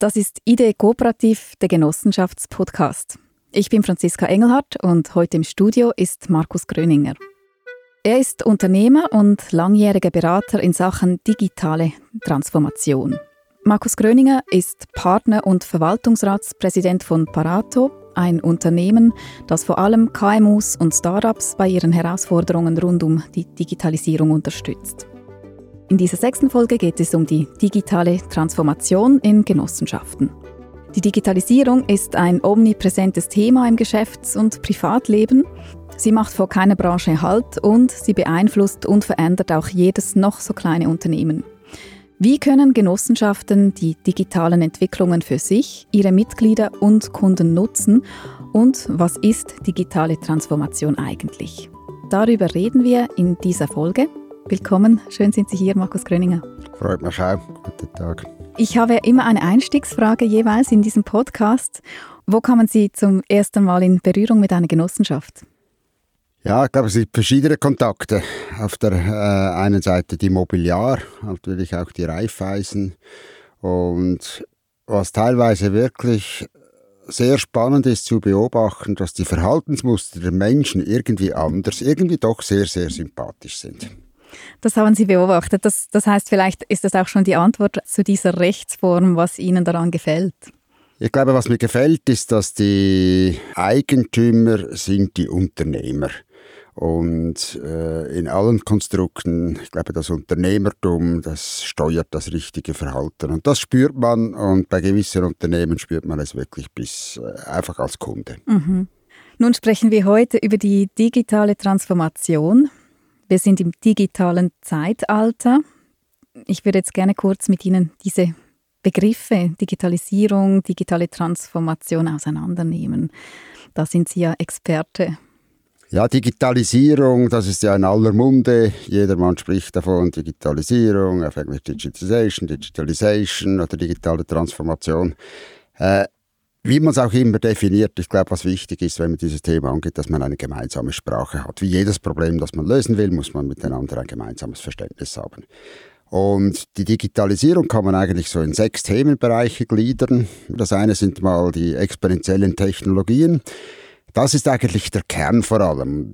Das ist Idee Kooperativ, der Genossenschaftspodcast. Ich bin Franziska Engelhardt und heute im Studio ist Markus Gröninger. Er ist Unternehmer und langjähriger Berater in Sachen digitale Transformation. Markus Gröninger ist Partner und Verwaltungsratspräsident von Parato, ein Unternehmen, das vor allem KMUs und Startups bei ihren Herausforderungen rund um die Digitalisierung unterstützt. In dieser sechsten Folge geht es um die digitale Transformation in Genossenschaften. Die Digitalisierung ist ein omnipräsentes Thema im Geschäfts- und Privatleben. Sie macht vor keiner Branche Halt und sie beeinflusst und verändert auch jedes noch so kleine Unternehmen. Wie können Genossenschaften die digitalen Entwicklungen für sich, ihre Mitglieder und Kunden nutzen und was ist digitale Transformation eigentlich? Darüber reden wir in dieser Folge. Willkommen, schön sind Sie hier, Markus Gröninger. Freut mich auch. Guten Tag. Ich habe immer eine Einstiegsfrage jeweils in diesem Podcast. Wo kommen Sie zum ersten Mal in Berührung mit einer Genossenschaft? Ja, ich glaube, es sind verschiedene Kontakte. Auf der äh, einen Seite die Mobiliar, natürlich auch die Raiffeisen. Und was teilweise wirklich sehr spannend ist zu beobachten, dass die Verhaltensmuster der Menschen irgendwie anders, irgendwie doch sehr, sehr sympathisch sind. Das haben Sie beobachtet. Das, das heißt, vielleicht ist das auch schon die Antwort zu dieser Rechtsform, was Ihnen daran gefällt. Ich glaube, was mir gefällt, ist, dass die Eigentümer sind die Unternehmer. Und äh, in allen Konstrukten, ich glaube, das Unternehmertum, das steuert das richtige Verhalten. Und das spürt man und bei gewissen Unternehmen spürt man es wirklich bis äh, einfach als Kunde. Mhm. Nun sprechen wir heute über die digitale Transformation. Wir sind im digitalen Zeitalter. Ich würde jetzt gerne kurz mit Ihnen diese Begriffe Digitalisierung, digitale Transformation auseinandernehmen. Da sind Sie ja Experte. Ja, Digitalisierung, das ist ja in aller Munde. Jedermann spricht davon, Digitalisierung, auf Englisch Digitization, Digitalization oder digitale Transformation. Äh, wie man es auch immer definiert, ich glaube, was wichtig ist, wenn man dieses Thema angeht, dass man eine gemeinsame Sprache hat. Wie jedes Problem, das man lösen will, muss man miteinander ein gemeinsames Verständnis haben. Und die Digitalisierung kann man eigentlich so in sechs Themenbereiche gliedern. Das eine sind mal die exponentiellen Technologien. Das ist eigentlich der Kern vor allem.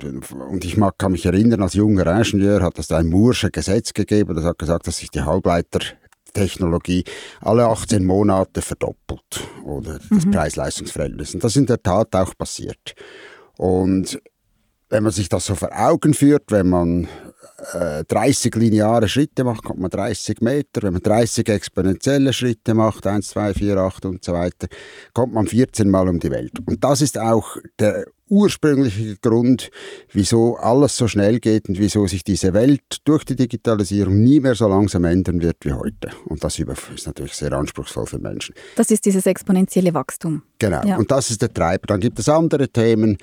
Und ich mag, kann mich erinnern, als junger Ingenieur hat es ein Moore'sche Gesetz gegeben, das hat gesagt, dass sich die Halbleiter Technologie alle 18 Monate verdoppelt oder das mhm. Preis-Leistungs-Verhältnis. Und das ist in der Tat auch passiert. Und wenn man sich das so vor Augen führt, wenn man äh, 30 lineare Schritte macht, kommt man 30 Meter. Wenn man 30 exponentielle Schritte macht, 1, 2, 4, 8 und so weiter, kommt man 14 Mal um die Welt. Und das ist auch der ursprüngliche Grund, wieso alles so schnell geht und wieso sich diese Welt durch die Digitalisierung nie mehr so langsam ändern wird wie heute. Und das ist natürlich sehr anspruchsvoll für Menschen. Das ist dieses exponentielle Wachstum. Genau. Ja. Und das ist der Treiber. Dann gibt es andere Themen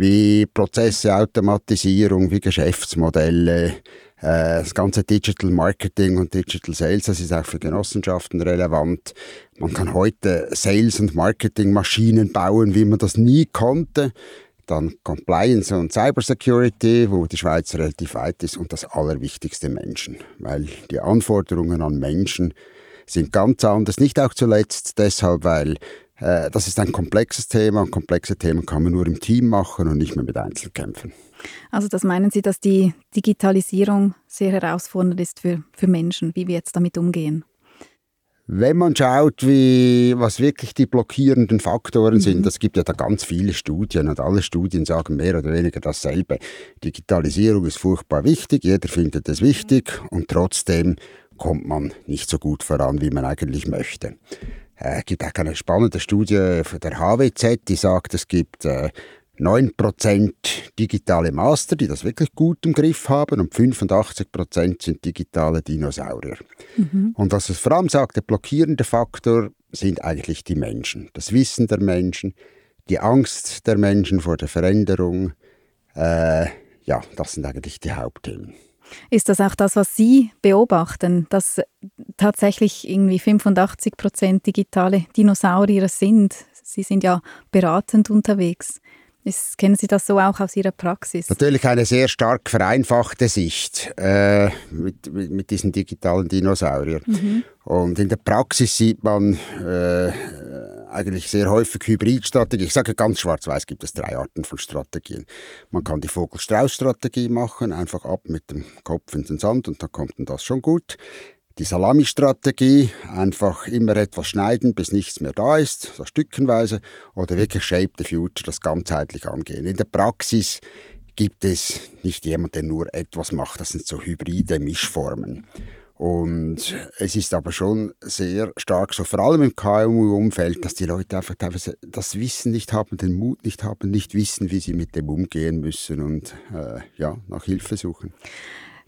wie Prozesse, Automatisierung, wie Geschäftsmodelle, äh, das ganze Digital Marketing und Digital Sales, das ist auch für Genossenschaften relevant. Man kann heute Sales- und Marketingmaschinen bauen, wie man das nie konnte. Dann Compliance und Cybersecurity, wo die Schweiz relativ weit ist. Und das Allerwichtigste Menschen, weil die Anforderungen an Menschen sind ganz anders. Nicht auch zuletzt deshalb, weil äh, das ist ein komplexes Thema und komplexe Themen kann man nur im Team machen und nicht mehr mit Einzelkämpfen. Also das meinen Sie, dass die Digitalisierung sehr herausfordernd ist für, für Menschen, wie wir jetzt damit umgehen? Wenn man schaut, wie, was wirklich die blockierenden Faktoren mhm. sind, das gibt ja da ganz viele Studien und alle Studien sagen mehr oder weniger dasselbe. Digitalisierung ist furchtbar wichtig, jeder findet es wichtig und trotzdem kommt man nicht so gut voran, wie man eigentlich möchte. Äh, es gibt auch eine spannende Studie von der HWZ, die sagt, es gibt äh, 9% digitale Master, die das wirklich gut im Griff haben und 85% sind digitale Dinosaurier. Mhm. Und was es vor allem sagt, der blockierende Faktor sind eigentlich die Menschen, das Wissen der Menschen, die Angst der Menschen vor der Veränderung. Äh, ja, das sind eigentlich die Hauptthemen. Ist das auch das, was Sie beobachten, dass tatsächlich irgendwie 85 Prozent digitale Dinosaurier sind? Sie sind ja beratend unterwegs. Ist, kennen Sie das so auch aus Ihrer Praxis? Natürlich eine sehr stark vereinfachte Sicht äh, mit, mit, mit, diesen digitalen Dinosauriern. Mhm. Und in der Praxis sieht man äh, eigentlich sehr häufig Hybridstrategie. Ich sage ganz schwarz-weiß gibt es drei Arten von Strategien. Man kann die Vogel-Strauß-Strategie machen, einfach ab mit dem Kopf in den Sand und dann kommt dann das schon gut. Die Salami-Strategie, einfach immer etwas schneiden, bis nichts mehr da ist, so stückenweise, oder wirklich Shape the Future, das ganzheitlich angehen. In der Praxis gibt es nicht jemand, der nur etwas macht, das sind so hybride Mischformen. Und es ist aber schon sehr stark so, vor allem im KMU-Umfeld, dass die Leute einfach teilweise das Wissen nicht haben, den Mut nicht haben, nicht wissen, wie sie mit dem umgehen müssen und äh, ja, nach Hilfe suchen.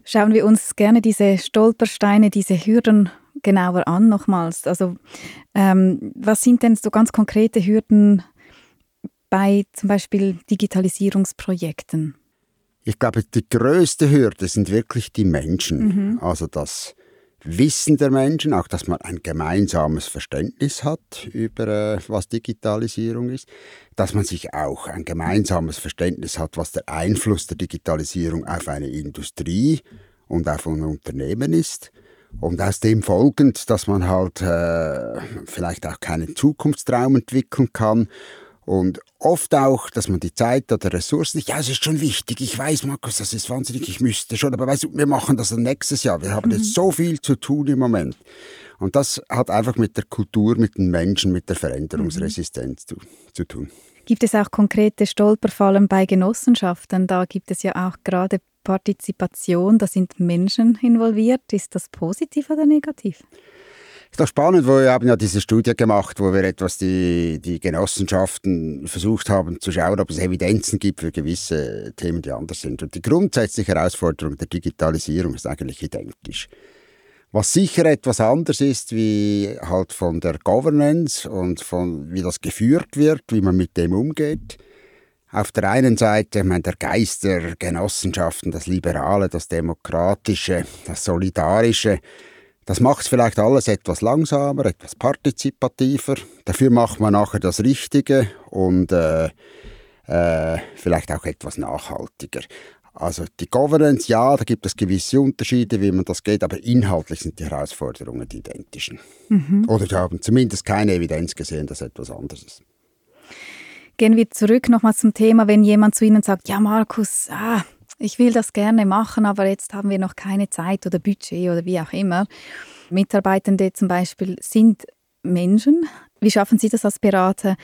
Schauen wir uns gerne diese Stolpersteine, diese Hürden genauer an nochmals. Also ähm, was sind denn so ganz konkrete Hürden bei zum Beispiel Digitalisierungsprojekten? Ich glaube, die größte Hürde sind wirklich die Menschen. Mhm. Also das Wissen der Menschen, auch dass man ein gemeinsames Verständnis hat über äh, was Digitalisierung ist, dass man sich auch ein gemeinsames Verständnis hat, was der Einfluss der Digitalisierung auf eine Industrie und auf ein Unternehmen ist. Und aus dem folgend, dass man halt äh, vielleicht auch keinen Zukunftstraum entwickeln kann und oft auch, dass man die Zeit oder Ressourcen nicht, ja, es ist schon wichtig, ich weiß, Markus, das ist wahnsinnig, ich müsste schon, aber weißt du, wir machen das dann nächstes Jahr. Wir haben mhm. jetzt so viel zu tun im Moment. Und das hat einfach mit der Kultur, mit den Menschen, mit der Veränderungsresistenz mhm. zu, zu tun. Gibt es auch konkrete Stolperfallen bei Genossenschaften? Da gibt es ja auch gerade Partizipation, da sind Menschen involviert. Ist das positiv oder negativ? Ist doch spannend, wir haben ja diese Studie gemacht, wo wir etwas die, die Genossenschaften versucht haben zu schauen, ob es Evidenzen gibt für gewisse Themen, die anders sind. Und die grundsätzliche Herausforderung der Digitalisierung ist eigentlich identisch. Was sicher etwas anders ist, wie halt von der Governance und von wie das geführt wird, wie man mit dem umgeht. Auf der einen Seite, ich meine, der Geist der Genossenschaften, das Liberale, das Demokratische, das Solidarische, das macht vielleicht alles etwas langsamer, etwas partizipativer. Dafür macht man nachher das Richtige und äh, äh, vielleicht auch etwas nachhaltiger. Also die Governance, ja, da gibt es gewisse Unterschiede, wie man das geht, aber inhaltlich sind die Herausforderungen die identischen. Mhm. Oder wir haben zumindest keine Evidenz gesehen, dass etwas anderes ist. Gehen wir zurück nochmal zum Thema, wenn jemand zu Ihnen sagt, ja Markus, ah, ich will das gerne machen, aber jetzt haben wir noch keine Zeit oder Budget oder wie auch immer. Mitarbeitende zum Beispiel sind Menschen. Wie schaffen Sie das als Berater,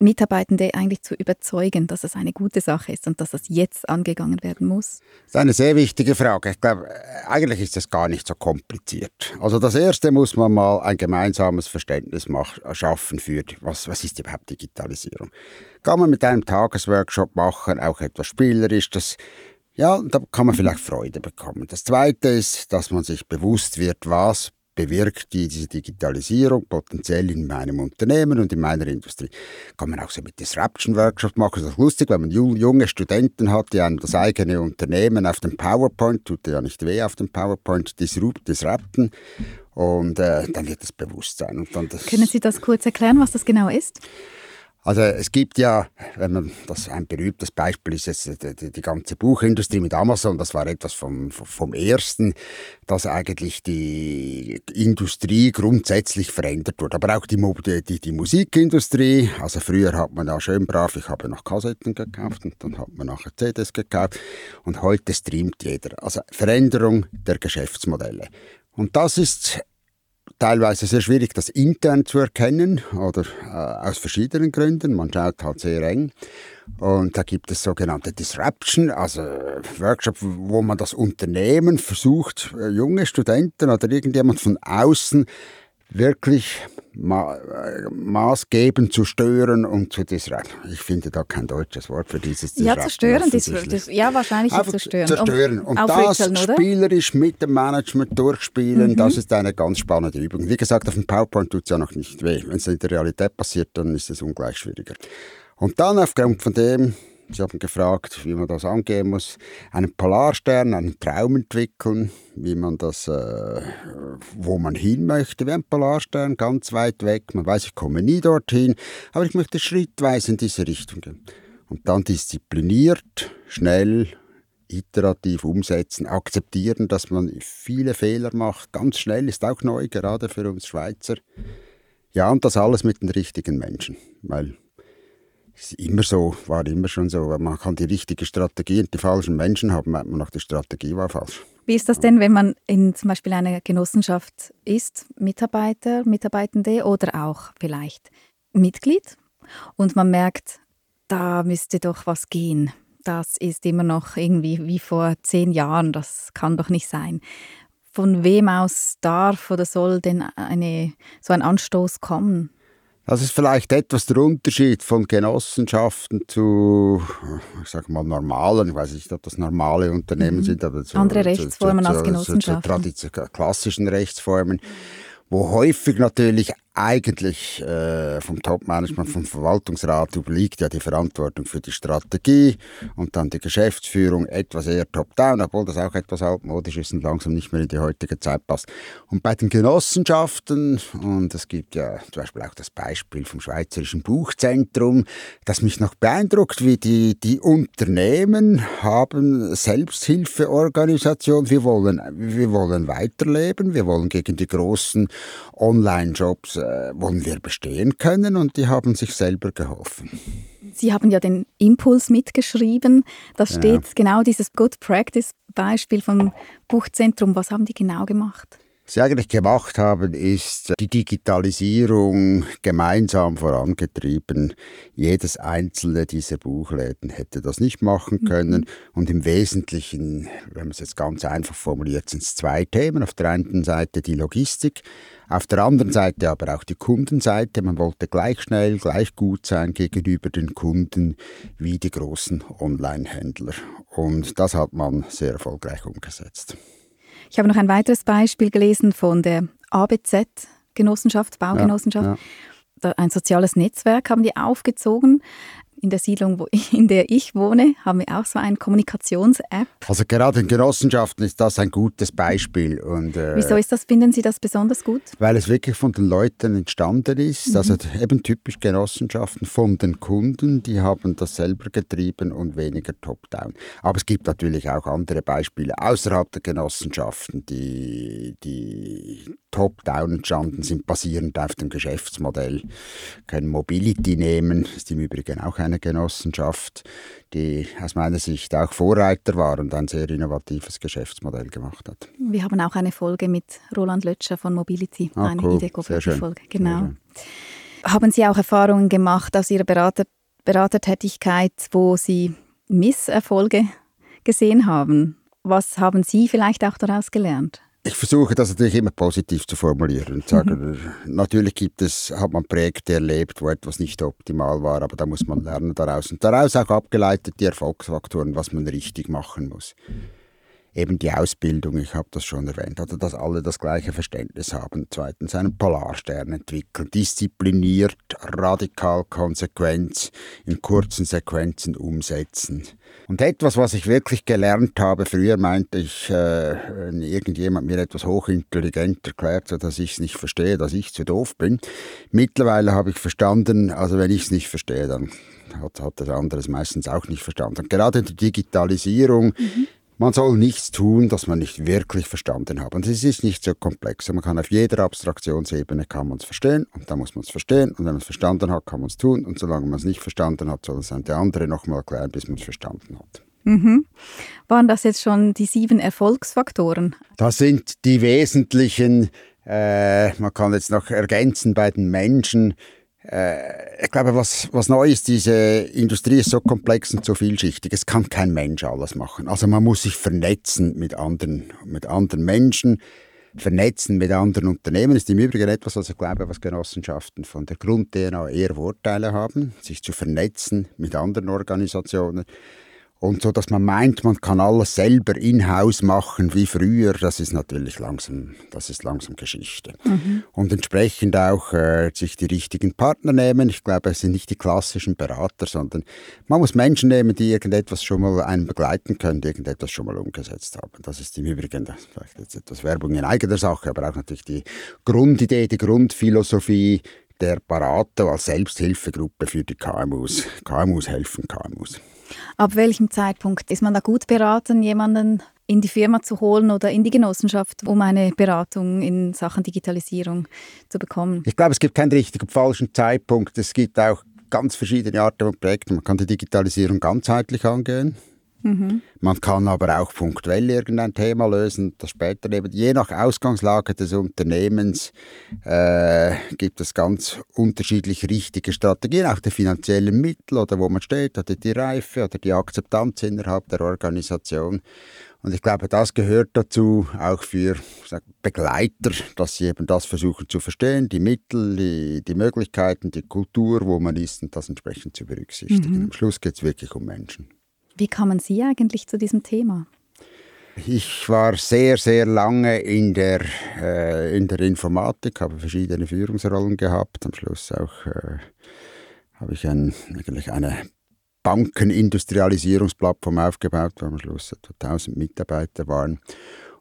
Mitarbeitende eigentlich zu überzeugen, dass es eine gute Sache ist und dass das jetzt angegangen werden muss? Das ist eine sehr wichtige Frage. Ich glaube, eigentlich ist das gar nicht so kompliziert. Also das Erste muss man mal ein gemeinsames Verständnis schaffen für, was, was ist überhaupt Digitalisierung. Kann man mit einem Tagesworkshop machen, auch etwas spielerisch, das ja, da kann man vielleicht Freude bekommen. Das Zweite ist, dass man sich bewusst wird, was bewirkt diese Digitalisierung potenziell in meinem Unternehmen und in meiner Industrie. Kann man auch so mit Disruption Workshops machen. Das ist lustig, wenn man junge Studenten hat, die einem das eigene Unternehmen auf dem PowerPoint, tut ja nicht weh auf dem PowerPoint, disrupten und äh, dann wird das Bewusstsein. Und dann das Können Sie das kurz erklären, was das genau ist? Also es gibt ja, wenn man das ein berühmtes Beispiel ist jetzt die, die, ganze Buchindustrie mit Amazon, das war etwas vom, vom ersten, dass eigentlich die Industrie grundsätzlich verändert wurde. Aber auch die, die, die Musikindustrie, also früher hat man ja schön brav, ich habe noch Kassetten gekauft und dann hat man nachher CDs gekauft und heute streamt jeder. Also Veränderung der Geschäftsmodelle. Und das ist teilweise sehr schwierig, das intern zu erkennen oder äh, aus verschiedenen Gründen. Man schaut halt sehr eng. Und da gibt es sogenannte Disruption, also Workshop, wo man das Unternehmen versucht, äh, junge Studenten oder irgendjemand von außen wirklich ma maßgebend zu stören und zu disrupten. Ich finde da kein deutsches Wort für dieses Disrupten. Ja, zerstören, das, ja, wahrscheinlich Einfach zerstören. zerstören. Und das spielerisch mit dem Management durchspielen, mhm. das ist eine ganz spannende Übung. Wie gesagt, auf dem PowerPoint tut es ja noch nicht weh. Wenn es in der Realität passiert, dann ist es ungleich schwieriger. Und dann aufgrund von dem Sie haben gefragt, wie man das angehen muss. Einen Polarstern, einen Traum entwickeln, wie man das, äh, wo man hin möchte, wie ein Polarstern, ganz weit weg. Man weiß, ich komme nie dorthin, aber ich möchte schrittweise in diese Richtung gehen. Und dann diszipliniert, schnell, iterativ umsetzen, akzeptieren, dass man viele Fehler macht. Ganz schnell ist auch neu, gerade für uns Schweizer. Ja, und das alles mit den richtigen Menschen, weil ist immer so, war immer schon so, man kann die richtige Strategie und die falschen Menschen haben, meint man noch, die Strategie war falsch. Wie ist das denn, wenn man in zum Beispiel einer Genossenschaft ist, Mitarbeiter, Mitarbeitende oder auch vielleicht Mitglied und man merkt, da müsste doch was gehen. Das ist immer noch irgendwie wie vor zehn Jahren, das kann doch nicht sein von wem aus darf oder soll denn eine, so ein Anstoß kommen? Das ist vielleicht etwas der Unterschied von Genossenschaften zu, ich sag mal, normalen, ich weiß nicht, ob das normale Unternehmen mhm. sind, aber zu, Andere Rechtsformen zu, zu, als Genossenschaften. Zu, klassischen Rechtsformen, wo häufig natürlich eigentlich äh, vom Top-Management, vom Verwaltungsrat obliegt ja die Verantwortung für die Strategie und dann die Geschäftsführung etwas eher top-down, obwohl das auch etwas altmodisch ist und langsam nicht mehr in die heutige Zeit passt. Und bei den Genossenschaften, und es gibt ja zum Beispiel auch das Beispiel vom Schweizerischen Buchzentrum, das mich noch beeindruckt, wie die, die Unternehmen haben Selbsthilfeorganisation, wir wollen, wir wollen weiterleben, wir wollen gegen die großen Online-Jobs äh, wollen wir bestehen können und die haben sich selber geholfen. Sie haben ja den Impuls mitgeschrieben. Da steht ja. genau dieses Good Practice Beispiel vom Buchzentrum. Was haben die genau gemacht? Was sie eigentlich gemacht haben, ist die Digitalisierung gemeinsam vorangetrieben. Jedes einzelne dieser Buchläden hätte das nicht machen mhm. können. Mhm. Und im Wesentlichen, wenn man es jetzt ganz einfach formuliert, sind es zwei Themen. Auf der einen Seite die Logistik, auf der anderen Seite aber auch die Kundenseite. Man wollte gleich schnell, gleich gut sein gegenüber den Kunden wie die großen Online-Händler. Und das hat man sehr erfolgreich umgesetzt. Ich habe noch ein weiteres Beispiel gelesen von der ABZ Genossenschaft, Baugenossenschaft. Ja, ja. Ein soziales Netzwerk haben die aufgezogen in der Siedlung, wo, in der ich wohne, haben wir auch so eine Kommunikations-App. Also gerade in Genossenschaften ist das ein gutes Beispiel. Und, äh, Wieso ist das, finden Sie das besonders gut? Weil es wirklich von den Leuten entstanden ist. Mhm. Also eben typisch Genossenschaften von den Kunden, die haben das selber getrieben und weniger top-down. Aber es gibt natürlich auch andere Beispiele außerhalb der Genossenschaften, die, die top-down entstanden sind, basierend auf dem Geschäftsmodell. Können Mobility nehmen, ist im Übrigen auch eine Genossenschaft, die aus meiner Sicht auch Vorreiter war und ein sehr innovatives Geschäftsmodell gemacht hat. Wir haben auch eine Folge mit Roland Lötscher von Mobility, ah, eine cool. Ideco-Folge. Genau. Haben Sie auch Erfahrungen gemacht aus Ihrer Berater Beratertätigkeit, wo Sie Misserfolge gesehen haben? Was haben Sie vielleicht auch daraus gelernt? Ich versuche das natürlich immer positiv zu formulieren und sage, mhm. natürlich gibt es, hat man Projekte erlebt, wo etwas nicht optimal war, aber da muss man lernen daraus und daraus auch abgeleitet die Erfolgsfaktoren, was man richtig machen muss eben die Ausbildung, ich habe das schon erwähnt, oder dass alle das gleiche Verständnis haben. Zweitens einen Polarstern entwickeln, diszipliniert, radikal konsequent, in kurzen Sequenzen umsetzen. Und etwas, was ich wirklich gelernt habe, früher meinte ich, äh, wenn irgendjemand mir etwas hochintelligent erklärt, dass ich es nicht verstehe, dass ich zu doof bin. Mittlerweile habe ich verstanden, also wenn ich es nicht verstehe, dann hat, hat der andere es meistens auch nicht verstanden. gerade die Digitalisierung mhm man soll nichts tun, das man nicht wirklich verstanden hat. Und es ist nicht so komplex. Man kann auf jeder Abstraktionsebene kann man es verstehen und dann muss man es verstehen. Und wenn man es verstanden hat, kann man es tun. Und solange man es nicht verstanden hat, soll es der andere nochmal erklären, bis man es verstanden hat. Mhm. Waren das jetzt schon die sieben Erfolgsfaktoren? Das sind die wesentlichen. Äh, man kann jetzt noch ergänzen bei den Menschen ich glaube, was, was neu ist, diese Industrie ist so komplex und so vielschichtig. Es kann kein Mensch alles machen. Also man muss sich vernetzen mit anderen, mit anderen Menschen, vernetzen mit anderen Unternehmen. Das ist im Übrigen etwas, was ich glaube, was Genossenschaften von der Grund-DNA eher Vorteile haben, sich zu vernetzen mit anderen Organisationen. Und so, dass man meint, man kann alles selber in-house machen wie früher, das ist natürlich langsam, das ist langsam Geschichte. Mhm. Und entsprechend auch äh, sich die richtigen Partner nehmen. Ich glaube, es sind nicht die klassischen Berater, sondern man muss Menschen nehmen, die irgendetwas schon mal einen begleiten können, die irgendetwas schon mal umgesetzt haben. Das ist im Übrigen, vielleicht jetzt etwas Werbung in eigener Sache, aber auch natürlich die Grundidee, die Grundphilosophie, der Barato als Selbsthilfegruppe für die KMUs. KMUs helfen KMUs. Ab welchem Zeitpunkt ist man da gut beraten, jemanden in die Firma zu holen oder in die Genossenschaft, um eine Beratung in Sachen Digitalisierung zu bekommen? Ich glaube, es gibt keinen richtigen und falschen Zeitpunkt. Es gibt auch ganz verschiedene Arten von Projekten. Man kann die Digitalisierung ganzheitlich angehen. Mhm. Man kann aber auch punktuell irgendein Thema lösen, das später eben, je nach Ausgangslage des Unternehmens äh, gibt es ganz unterschiedlich richtige Strategien, auch die finanziellen Mittel oder wo man steht, oder die Reife oder die Akzeptanz innerhalb der Organisation. Und ich glaube, das gehört dazu, auch für sag, Begleiter, dass sie eben das versuchen zu verstehen, die Mittel, die, die Möglichkeiten, die Kultur, wo man ist und das entsprechend zu berücksichtigen. Mhm. Am Schluss geht es wirklich um Menschen. Wie kamen Sie eigentlich zu diesem Thema? Ich war sehr, sehr lange in der, äh, in der Informatik, habe verschiedene Führungsrollen gehabt. Am Schluss auch äh, habe ich ein, eigentlich eine Bankenindustrialisierungsplattform aufgebaut, wo am Schluss etwa 1000 Mitarbeiter waren.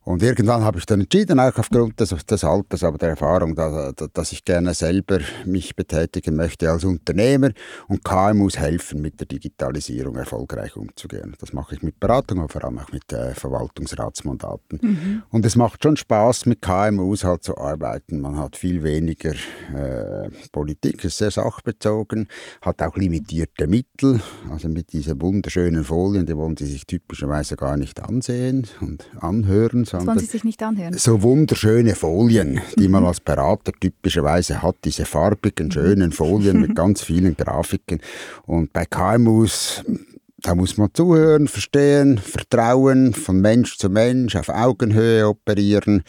Und irgendwann habe ich dann entschieden, auch aufgrund des, des Alters, aber der Erfahrung, dass, dass ich gerne selber mich betätigen möchte als Unternehmer und KMUs helfen, mit der Digitalisierung erfolgreich umzugehen. Das mache ich mit Beratung, aber vor allem auch mit äh, Verwaltungsratsmandaten. Mhm. Und es macht schon Spaß, mit KMUs halt zu arbeiten. Man hat viel weniger äh, Politik, ist sehr sachbezogen, hat auch limitierte Mittel. Also mit diesen wunderschönen Folien, die wollen Sie sich typischerweise gar nicht ansehen und anhören, das wollen Sie sich nicht anhören. So wunderschöne Folien, die man als Berater typischerweise hat, diese farbigen, mhm. schönen Folien mit ganz vielen Grafiken. Und bei KMUs da muss man zuhören, verstehen, vertrauen, von Mensch zu Mensch, auf Augenhöhe operieren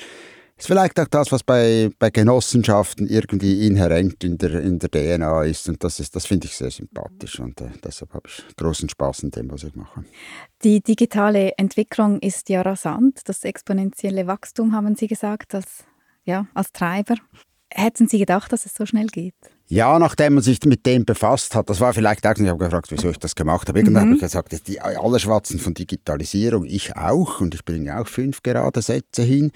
ist vielleicht auch das, was bei, bei Genossenschaften irgendwie inhärent in der, in der DNA ist. Und das, das finde ich sehr sympathisch. Und äh, deshalb habe ich großen Spaß an dem, was ich mache. Die digitale Entwicklung ist ja rasant. Das exponentielle Wachstum, haben Sie gesagt, das, ja, als Treiber. Hätten Sie gedacht, dass es so schnell geht? Ja, nachdem man sich mit dem befasst hat, das war vielleicht auch, ich habe gefragt, wieso ich das gemacht habe. Irgendwann mhm. habe ich gesagt, die, alle schwatzen von Digitalisierung, ich auch und ich bringe auch fünf gerade Sätze hin.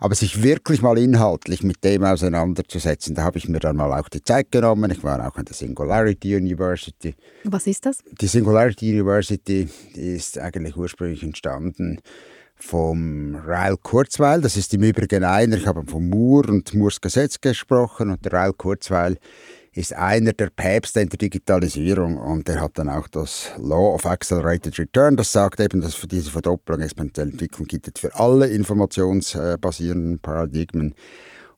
Aber sich wirklich mal inhaltlich mit dem auseinanderzusetzen, da habe ich mir dann mal auch die Zeit genommen. Ich war auch an der Singularity University. Was ist das? Die Singularity University ist eigentlich ursprünglich entstanden vom Rail Kurzweil. Das ist im Übrigen einer, ich habe vom Moore und Moores Gesetz gesprochen. Und der Rail Kurzweil ist einer der Päpste in der Digitalisierung. Und er hat dann auch das Law of Accelerated Return, das sagt eben, dass für diese Verdopplung exponentielle Entwicklung gilt für alle informationsbasierenden Paradigmen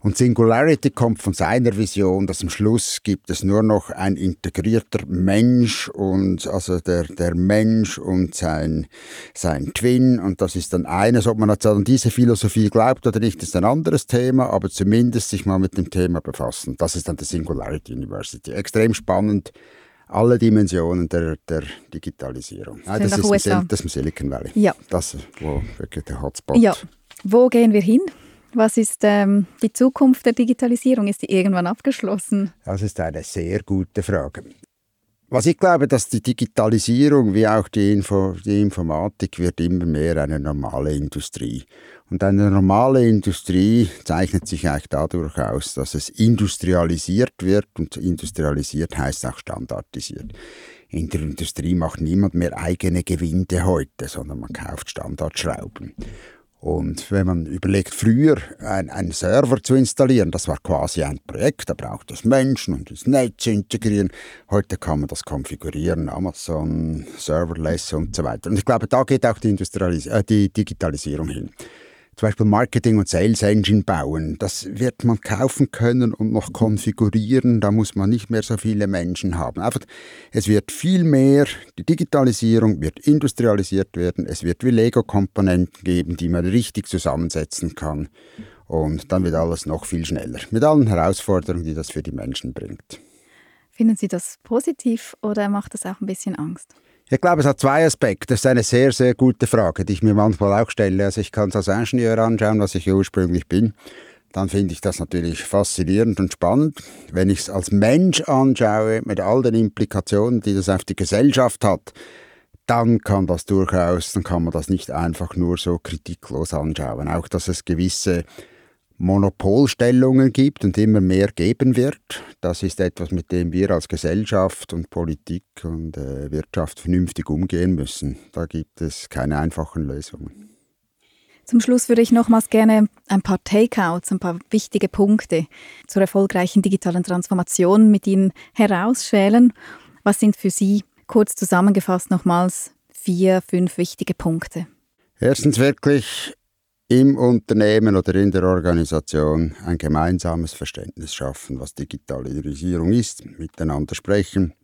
und Singularity kommt von seiner Vision, dass am Schluss gibt es nur noch ein integrierter Mensch und also der, der Mensch und sein, sein Twin und das ist dann eines, ob man jetzt an diese Philosophie glaubt oder nicht, ist ein anderes Thema, aber zumindest sich mal mit dem Thema befassen. Das ist dann die Singularity University. Extrem spannend alle Dimensionen der, der Digitalisierung. Nein, das, ist im, das ist im Silicon Valley. Ja. Das, wo wirklich der Hotspot. Ja. Wo gehen wir hin? Was ist ähm, die Zukunft der Digitalisierung? Ist die irgendwann abgeschlossen? Das ist eine sehr gute Frage. Was ich glaube, dass die Digitalisierung wie auch die, Info, die Informatik wird immer mehr eine normale Industrie. Und eine normale Industrie zeichnet sich eigentlich dadurch aus, dass es industrialisiert wird und industrialisiert heißt auch standardisiert. In der Industrie macht niemand mehr eigene Gewinde heute, sondern man kauft Standardschrauben. Und wenn man überlegt, früher einen Server zu installieren, das war quasi ein Projekt, da braucht es Menschen und das Netz zu integrieren. Heute kann man das konfigurieren, Amazon, Serverless und so weiter. Und ich glaube, da geht auch die, äh, die Digitalisierung hin zum Beispiel Marketing und Sales Engine bauen. Das wird man kaufen können und noch konfigurieren. Da muss man nicht mehr so viele Menschen haben. Einfach, es wird viel mehr, die Digitalisierung wird industrialisiert werden. Es wird wie Lego-Komponenten geben, die man richtig zusammensetzen kann. Und dann wird alles noch viel schneller. Mit allen Herausforderungen, die das für die Menschen bringt. Finden Sie das positiv oder macht das auch ein bisschen Angst? Ich glaube, es hat zwei Aspekte. Das ist eine sehr, sehr gute Frage, die ich mir manchmal auch stelle. Also ich kann es als Ingenieur anschauen, was ich ursprünglich bin. Dann finde ich das natürlich faszinierend und spannend. Wenn ich es als Mensch anschaue, mit all den Implikationen, die das auf die Gesellschaft hat, dann kann das durchaus, dann kann man das nicht einfach nur so kritiklos anschauen. Auch, dass es gewisse Monopolstellungen gibt und immer mehr geben wird. Das ist etwas, mit dem wir als Gesellschaft und Politik und äh, Wirtschaft vernünftig umgehen müssen. Da gibt es keine einfachen Lösungen. Zum Schluss würde ich nochmals gerne ein paar Takeouts, ein paar wichtige Punkte zur erfolgreichen digitalen Transformation mit Ihnen herausschälen. Was sind für Sie kurz zusammengefasst nochmals vier, fünf wichtige Punkte? Erstens wirklich im Unternehmen oder in der Organisation ein gemeinsames Verständnis schaffen, was Digitalisierung ist, miteinander sprechen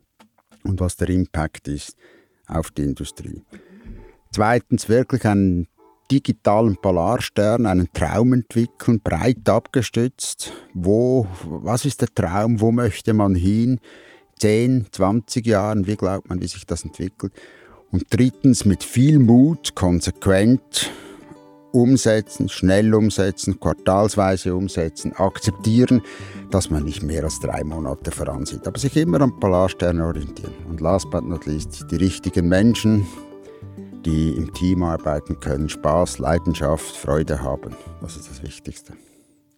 und was der Impact ist auf die Industrie. Zweitens wirklich einen digitalen Polarstern, einen Traum entwickeln, breit abgestützt. Wo, was ist der Traum? Wo möchte man hin? 10, 20 Jahren, wie glaubt man, wie sich das entwickelt? Und drittens mit viel Mut, konsequent umsetzen, schnell umsetzen, quartalsweise umsetzen, akzeptieren, dass man nicht mehr als drei Monate voransieht, aber sich immer am Polarstern orientieren. Und last but not least, die richtigen Menschen, die im Team arbeiten können, Spaß, Leidenschaft, Freude haben. Das ist das Wichtigste.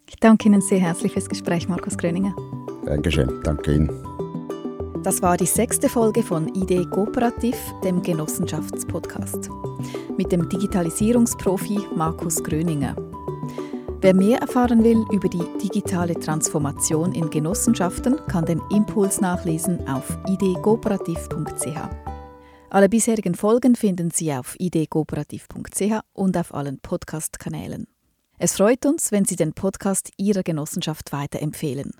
Ich danke Ihnen sehr herzlich fürs Gespräch, Markus Gröninger. Dankeschön, danke Ihnen. Das war die sechste Folge von Idee Kooperativ, dem Genossenschaftspodcast, mit dem Digitalisierungsprofi Markus Gröninger. Wer mehr erfahren will über die digitale Transformation in Genossenschaften, kann den Impuls nachlesen auf ideekooperativ.ch. Alle bisherigen Folgen finden Sie auf ideekooperativ.ch und auf allen Podcast-Kanälen. Es freut uns, wenn Sie den Podcast Ihrer Genossenschaft weiterempfehlen.